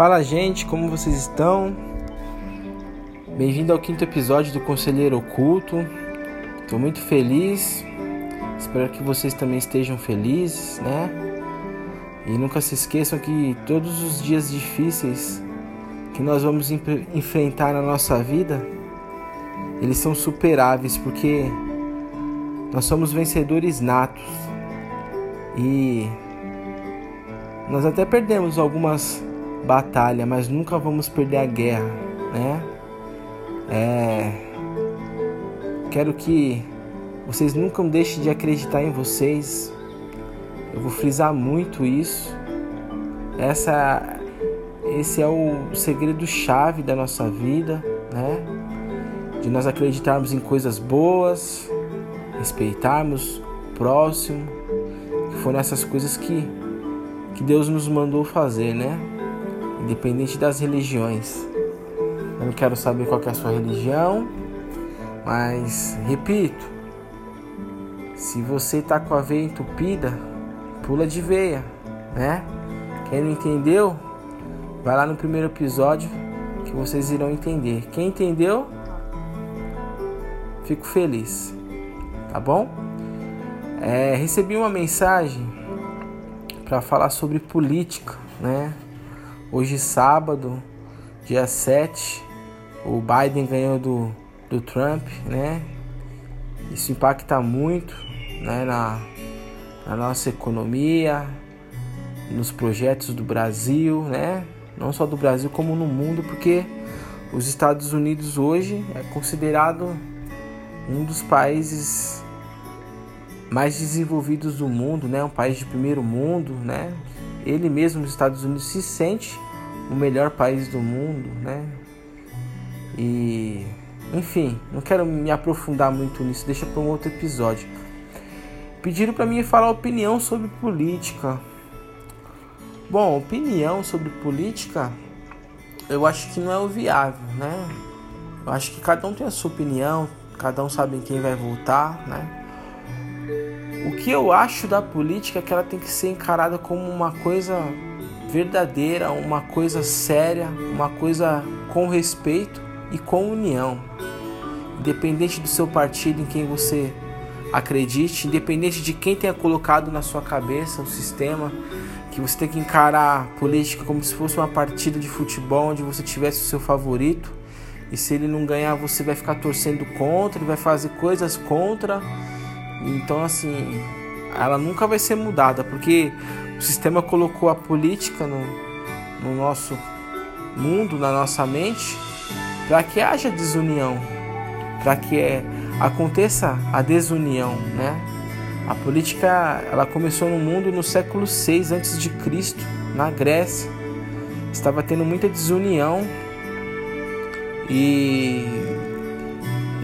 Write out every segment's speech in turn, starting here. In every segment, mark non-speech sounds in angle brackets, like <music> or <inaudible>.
Fala gente, como vocês estão? Bem-vindo ao quinto episódio do Conselheiro Oculto. Estou muito feliz. Espero que vocês também estejam felizes, né? E nunca se esqueçam que todos os dias difíceis que nós vamos enfrentar na nossa vida, eles são superáveis porque nós somos vencedores natos. E nós até perdemos algumas batalhas, mas nunca vamos perder a guerra, né? É... Quero que vocês nunca deixem de acreditar em vocês. Eu vou frisar muito isso. Essa, esse é o segredo chave da nossa vida, né? De nós acreditarmos em coisas boas, respeitarmos o próximo, que foram essas coisas que, que Deus nos mandou fazer, né? Independente das religiões. Eu não quero saber qual é a sua religião, mas repito, se você está com a veia entupida, pula de veia, né? Quem não entendeu, vai lá no primeiro episódio que vocês irão entender. Quem entendeu, fico feliz tá bom? É, recebi uma mensagem para falar sobre política, né? Hoje, sábado, dia 7, o Biden ganhou do, do Trump, né? Isso impacta muito né? na, na nossa economia, nos projetos do Brasil, né? Não só do Brasil, como no mundo, porque os Estados Unidos hoje é considerado um dos países mais desenvolvidos do mundo, né? Um país de primeiro mundo, né? Ele mesmo, os Estados Unidos, se sente o melhor país do mundo, né? E, enfim, não quero me aprofundar muito nisso, deixa para um outro episódio. Pediram para mim falar opinião sobre política. Bom, opinião sobre política, eu acho que não é o viável, né? Eu acho que cada um tem a sua opinião, cada um sabe em quem vai votar, né? O que eu acho da política é que ela tem que ser encarada como uma coisa verdadeira, uma coisa séria, uma coisa com respeito e com união. Independente do seu partido em quem você acredite, independente de quem tenha colocado na sua cabeça o sistema, que você tem que encarar a política como se fosse uma partida de futebol onde você tivesse o seu favorito e se ele não ganhar, você vai ficar torcendo contra, ele vai fazer coisas contra. Então, assim, ela nunca vai ser mudada, porque o sistema colocou a política no, no nosso mundo, na nossa mente, para que haja desunião, para que é, aconteça a desunião, né? A política, ela começou no mundo no século 6 antes de Cristo, na Grécia. Estava tendo muita desunião e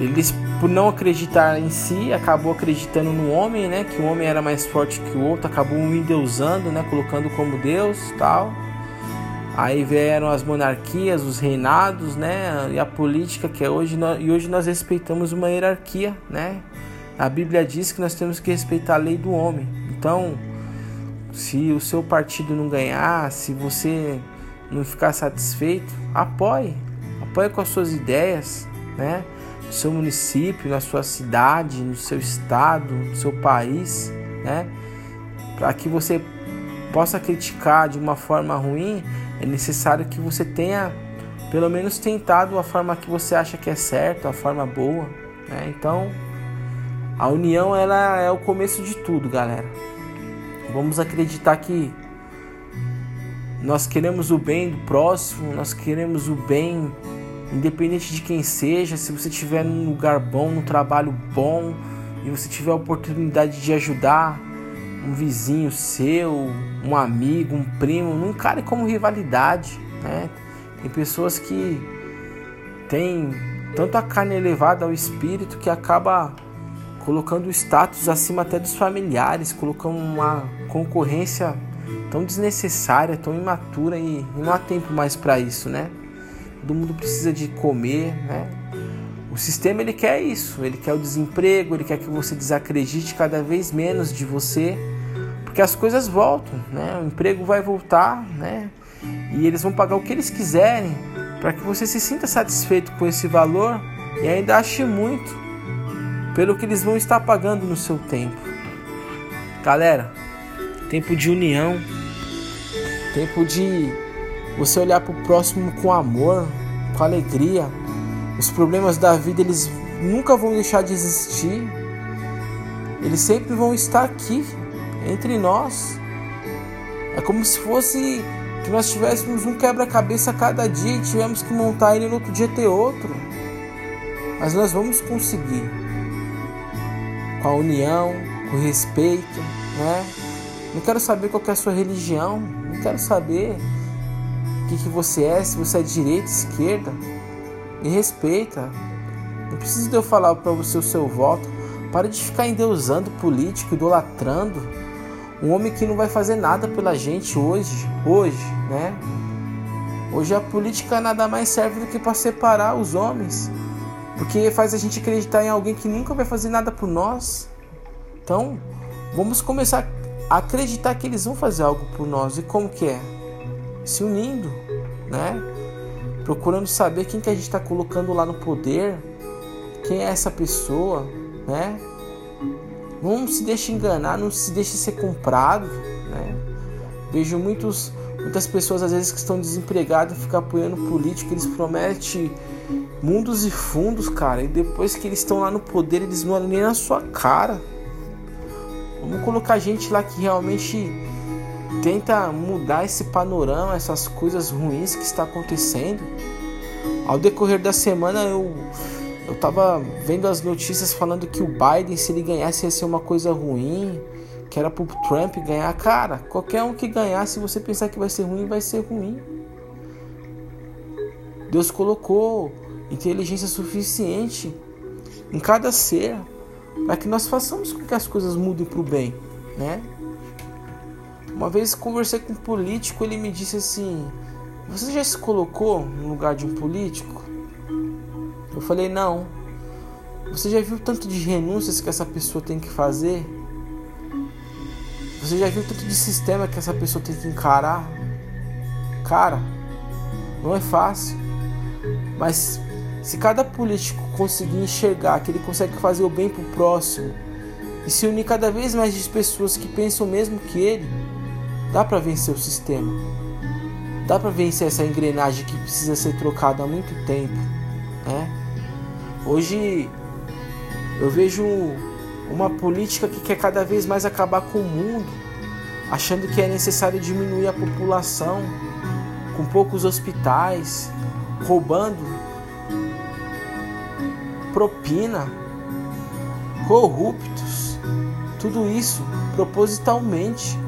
eles, por não acreditar em si, acabou acreditando no homem, né? Que o homem era mais forte que o outro, acabou um endeusando, né? Colocando como Deus, tal. Aí vieram as monarquias, os reinados, né? E a política que é hoje e hoje nós respeitamos uma hierarquia, né? A Bíblia diz que nós temos que respeitar a lei do homem. Então, se o seu partido não ganhar, se você não ficar satisfeito, apoie, Apoie com as suas ideias, né? Seu município, na sua cidade, no seu estado, no seu país, né? Para que você possa criticar de uma forma ruim, é necessário que você tenha pelo menos tentado a forma que você acha que é certa, a forma boa, né? Então, a união ela é o começo de tudo, galera. Vamos acreditar que nós queremos o bem do próximo, nós queremos o bem independente de quem seja, se você estiver num lugar bom, num trabalho bom e você tiver a oportunidade de ajudar um vizinho seu, um amigo, um primo, não encare como rivalidade, né? Tem pessoas que têm tanto a carne elevada ao espírito que acaba colocando o status acima até dos familiares, colocando uma concorrência tão desnecessária, tão imatura e não há tempo mais para isso, né? Todo mundo precisa de comer, né? O sistema ele quer isso, ele quer o desemprego, ele quer que você desacredite cada vez menos de você, porque as coisas voltam, né? O emprego vai voltar, né? e eles vão pagar o que eles quiserem para que você se sinta satisfeito com esse valor e ainda ache muito pelo que eles vão estar pagando no seu tempo. Galera, tempo de união, tempo de você olhar para o próximo com amor, com alegria. Os problemas da vida eles nunca vão deixar de existir. Eles sempre vão estar aqui entre nós. É como se fosse que nós tivéssemos um quebra-cabeça cada dia e tivemos que montar ele no outro dia ter outro. Mas nós vamos conseguir. Com a união, com o respeito, né? Não quero saber qual é a sua religião, não quero saber o que, você é, se você é direita, esquerda. Me respeita. Não precisa de eu falar para você o seu voto. Pare de ficar endeusando político, idolatrando um homem que não vai fazer nada pela gente hoje, hoje, né? Hoje a política nada mais serve do que para separar os homens, porque faz a gente acreditar em alguém que nunca vai fazer nada por nós. Então, vamos começar a acreditar que eles vão fazer algo por nós. E como que é? Se unindo, né? Procurando saber quem que a gente está colocando lá no poder, quem é essa pessoa, né? Não se deixe enganar, não se deixe ser comprado. Né? Vejo muitos, muitas pessoas às vezes que estão desempregadas ficar apoiando político, eles prometem mundos e fundos, cara, e depois que eles estão lá no poder, eles não olham nem na sua cara. Vamos colocar gente lá que realmente tenta mudar esse panorama, essas coisas ruins que está acontecendo. Ao decorrer da semana eu eu vendo as notícias falando que o Biden, se ele ganhasse, ia ser uma coisa ruim, que era pro Trump ganhar. Cara, qualquer um que ganhar, se você pensar que vai ser ruim, vai ser ruim. Deus colocou inteligência suficiente em cada ser para que nós façamos com que as coisas mudem para o bem, né? Uma vez conversei com um político, ele me disse assim: Você já se colocou no lugar de um político? Eu falei: Não. Você já viu tanto de renúncias que essa pessoa tem que fazer? Você já viu tanto de sistema que essa pessoa tem que encarar? Cara, não é fácil. Mas se cada político conseguir enxergar que ele consegue fazer o bem pro próximo e se unir cada vez mais de pessoas que pensam o mesmo que ele, dá para vencer o sistema. Dá para vencer essa engrenagem que precisa ser trocada há muito tempo, né? Hoje eu vejo uma política que quer cada vez mais acabar com o mundo, achando que é necessário diminuir a população, com poucos hospitais, roubando propina, corruptos, tudo isso propositalmente.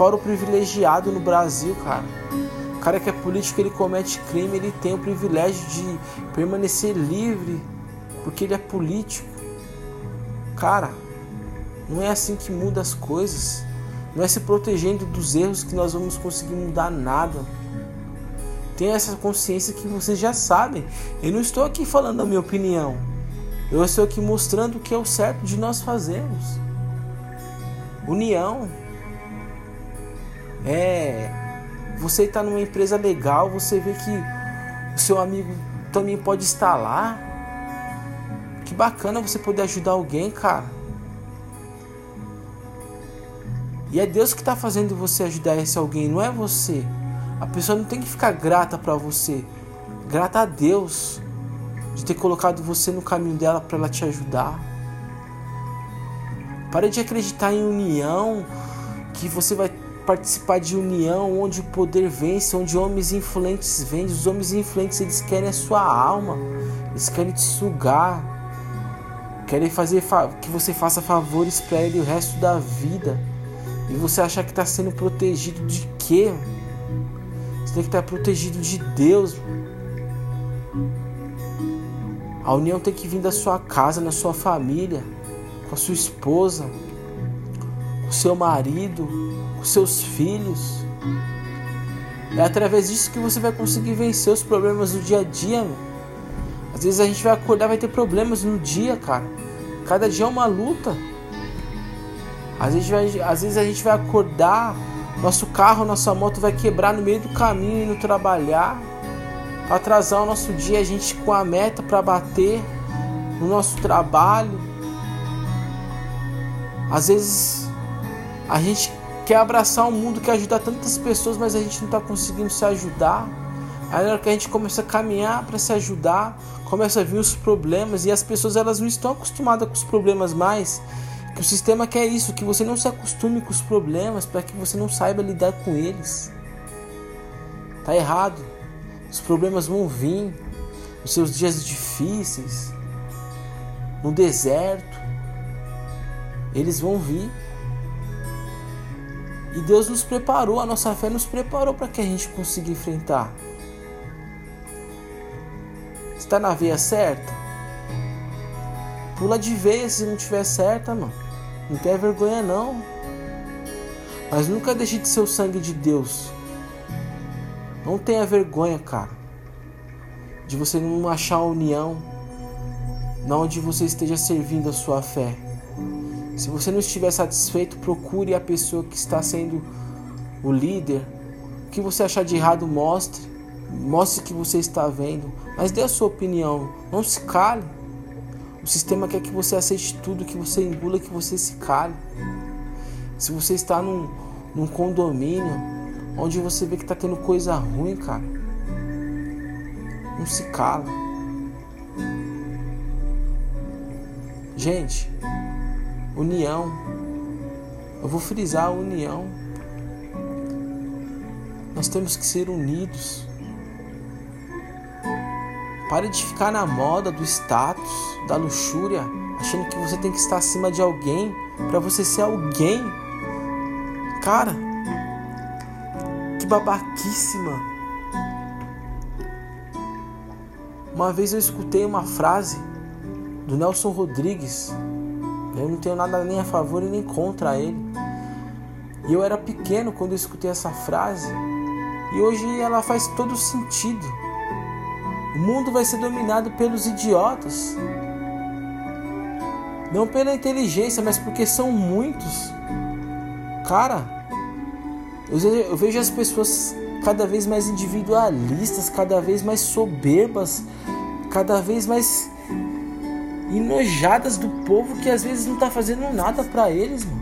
Fora o privilegiado no Brasil, cara. O cara que é político, ele comete crime, ele tem o privilégio de permanecer livre porque ele é político. Cara, não é assim que muda as coisas. Não é se protegendo dos erros que nós vamos conseguir mudar nada. Tenha essa consciência que vocês já sabem. Eu não estou aqui falando a minha opinião. Eu estou aqui mostrando o que é o certo de nós fazermos. União. É você está numa empresa legal, você vê que o seu amigo também pode estar lá. Que bacana você poder ajudar alguém, cara. E é Deus que está fazendo você ajudar esse alguém, não é você. A pessoa não tem que ficar grata para você. Grata a Deus de ter colocado você no caminho dela para ela te ajudar. Pare de acreditar em união, que você vai participar de união onde o poder vence, onde homens influentes vencem. Os homens influentes eles querem a sua alma, eles querem te sugar, querem fazer que você faça favores para ele o resto da vida. E você achar que está sendo protegido de quê? Você tem que estar tá protegido de Deus. A união tem que vir da sua casa, na sua família, com a sua esposa, o seu marido, com seus filhos. É através disso que você vai conseguir vencer os problemas do dia a dia. Meu. Às vezes a gente vai acordar vai ter problemas no dia, cara. Cada dia é uma luta. Às vezes, vai, às vezes a gente vai acordar Nosso carro, nossa moto vai quebrar no meio do caminho indo trabalhar. Atrasar o nosso dia, a gente com a meta para bater no nosso trabalho. Às vezes a gente quer abraçar um mundo que ajuda tantas pessoas, mas a gente não está conseguindo se ajudar. Aí na hora que a gente começa a caminhar para se ajudar, começa a vir os problemas e as pessoas elas não estão acostumadas com os problemas mais. Que o sistema quer isso, que você não se acostume com os problemas para que você não saiba lidar com eles. Tá errado. Os problemas vão vir nos seus dias difíceis, no deserto. Eles vão vir. E Deus nos preparou, a nossa fé nos preparou para que a gente consiga enfrentar. Está na veia certa? Pula de vez se não tiver certa, mano. Não tenha vergonha não. Mas nunca deixe de ser o sangue de Deus. Não tenha vergonha, cara. De você não achar a união. Na onde você esteja servindo a sua fé. Se você não estiver satisfeito, procure a pessoa que está sendo o líder. O que você achar de errado, mostre. Mostre que você está vendo. Mas dê a sua opinião. Não se cale. O sistema quer que você aceite tudo, que você engula, que você se cale. Se você está num, num condomínio onde você vê que está tendo coisa ruim, cara, não se cala. Gente, união. Eu vou frisar a união. Nós temos que ser unidos. Pare de ficar na moda do status, da luxúria, achando que você tem que estar acima de alguém para você ser alguém. Cara, que babaquíssima. Uma vez eu escutei uma frase do Nelson Rodrigues. Eu não tenho nada nem a favor e nem contra ele. E eu era pequeno quando eu escutei essa frase. E hoje ela faz todo sentido. O mundo vai ser dominado pelos idiotas. Não pela inteligência, mas porque são muitos. Cara, eu vejo as pessoas cada vez mais individualistas, cada vez mais soberbas, cada vez mais enojadas do povo que às vezes não tá fazendo nada para eles, mano.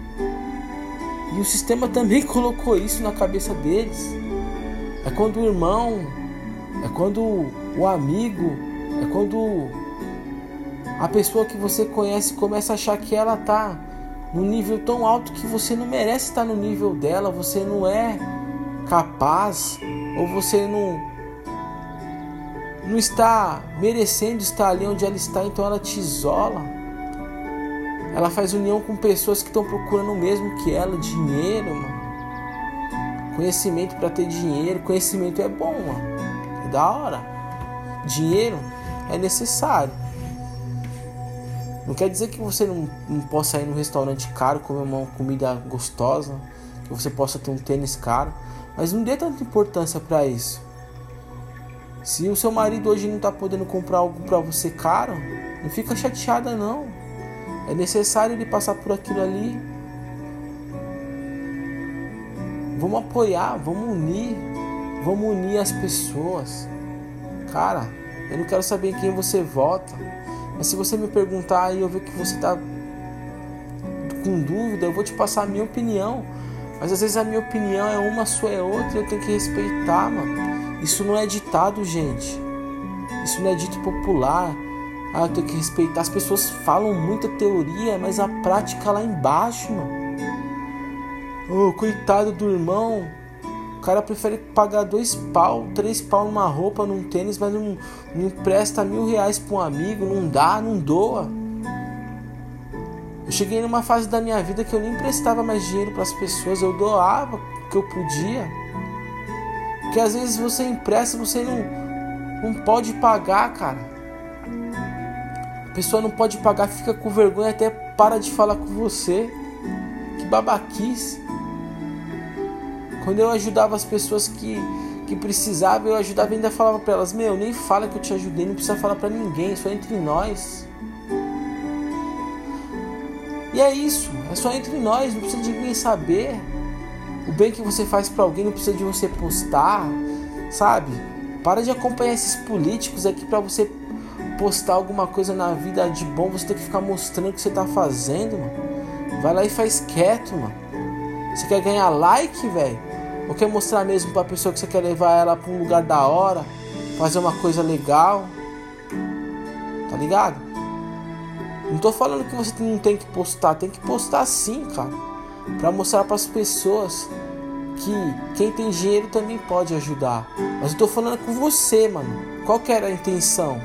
E o sistema também <laughs> colocou isso na cabeça deles. É quando o irmão, é quando o amigo, é quando a pessoa que você conhece começa a achar que ela tá num nível tão alto que você não merece estar no nível dela, você não é capaz ou você não não está merecendo estar ali onde ela está, então ela te isola. Ela faz união com pessoas que estão procurando o mesmo que ela, dinheiro, mano. Conhecimento para ter dinheiro, conhecimento é bom, mano. É da hora. Dinheiro é necessário. Não quer dizer que você não, não possa ir num restaurante caro, comer uma comida gostosa, que você possa ter um tênis caro, mas não dê tanta importância para isso. Se o seu marido hoje não está podendo comprar algo para você caro, não fica chateada não. É necessário ele passar por aquilo ali. Vamos apoiar, vamos unir, vamos unir as pessoas. Cara, eu não quero saber em quem você vota. Mas se você me perguntar e eu ver que você está com dúvida, eu vou te passar a minha opinião. Mas às vezes a minha opinião é uma, a sua é outra e eu tenho que respeitar, mano. Isso não é ditado, gente. Isso não é dito popular. Ah, eu tenho que respeitar. As pessoas falam muita teoria, mas a prática lá embaixo, mano. Oh, coitado do irmão o cara prefere pagar dois pau, três pau numa roupa, num tênis, mas não, não empresta mil reais para um amigo, não dá, não doa. Eu cheguei numa fase da minha vida que eu nem emprestava mais dinheiro para as pessoas, eu doava o que eu podia. Porque às vezes você empresta, você não, não pode pagar, cara. A pessoa não pode pagar, fica com vergonha, até para de falar com você. Que babaquice. Quando eu ajudava as pessoas que, que precisavam, eu ajudava e ainda falava para elas: Meu, nem fala que eu te ajudei, não precisa falar para ninguém, só entre nós. E é isso, é só entre nós, não precisa de ninguém saber. O bem que você faz para alguém não precisa de você postar, sabe? Para de acompanhar esses políticos aqui para você postar alguma coisa na vida de bom, você tem que ficar mostrando o que você tá fazendo, mano. Vai lá e faz quieto, mano. Você quer ganhar like, velho? Ou quer mostrar mesmo pra pessoa que você quer levar ela pra um lugar da hora, fazer uma coisa legal? Tá ligado? Não tô falando que você não tem que postar, tem que postar sim, cara. Pra mostrar para as pessoas que quem tem dinheiro também pode ajudar. Mas eu tô falando com você, mano. Qual que era a intenção?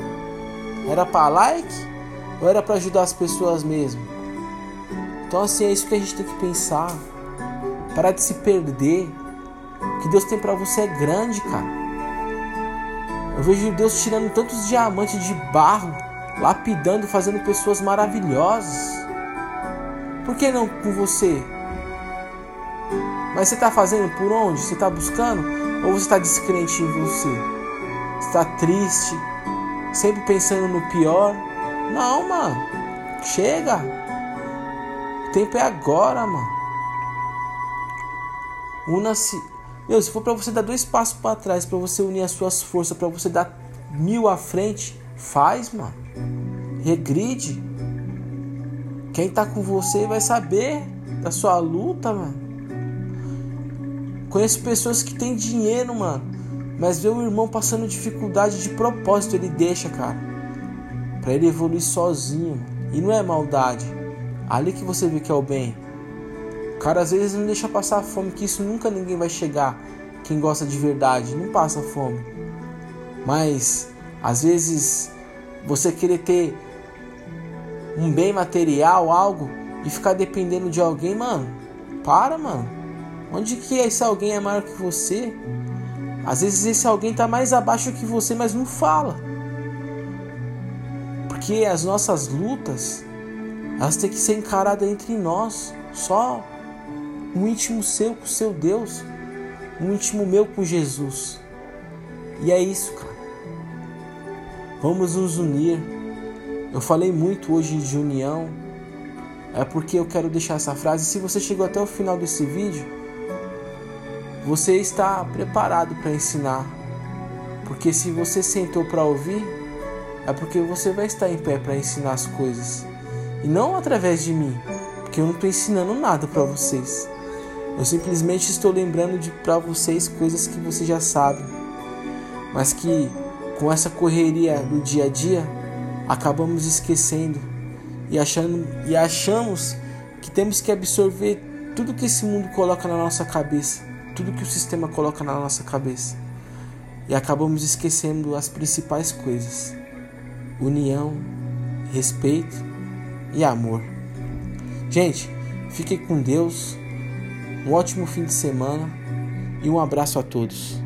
Era para like ou era para ajudar as pessoas mesmo? Então assim é isso que a gente tem que pensar. Parar de se perder. O que Deus tem para você é grande, cara. Eu vejo Deus tirando tantos diamantes de barro, lapidando, fazendo pessoas maravilhosas. Por que não com você? Mas você está fazendo por onde? Você está buscando? Ou você está descrente em você? Está triste? Sempre pensando no pior? Não, mano. Chega. O tempo é agora, mano. Una-se. Meu, se for para você dar dois passos para trás, para você unir as suas forças, para você dar mil à frente, faz, mano. Regride. Quem tá com você vai saber da sua luta, mano. Conheço pessoas que têm dinheiro, mano, mas vê o irmão passando dificuldade de propósito, ele deixa, cara, para ele evoluir sozinho. E não é maldade. Ali que você vê que é o bem. O cara às vezes não deixa passar fome, que isso nunca ninguém vai chegar. Quem gosta de verdade não passa fome. Mas às vezes você querer ter um bem material, algo e ficar dependendo de alguém, mano, para, mano. Onde que esse alguém é maior que você? Às vezes esse alguém está mais abaixo que você, mas não fala. Porque as nossas lutas, elas têm que ser encaradas entre nós. Só um íntimo seu com o seu Deus. Um íntimo meu com Jesus. E é isso, cara. Vamos nos unir. Eu falei muito hoje de união. É porque eu quero deixar essa frase. Se você chegou até o final desse vídeo, você está preparado para ensinar. Porque se você sentou para ouvir, é porque você vai estar em pé para ensinar as coisas. E não através de mim, porque eu não estou ensinando nada para vocês. Eu simplesmente estou lembrando de para vocês coisas que você já sabe, mas que com essa correria do dia a dia acabamos esquecendo e achando e achamos que temos que absorver tudo que esse mundo coloca na nossa cabeça tudo que o sistema coloca na nossa cabeça e acabamos esquecendo as principais coisas: união, respeito e amor. Gente, fiquem com Deus, um ótimo fim de semana e um abraço a todos.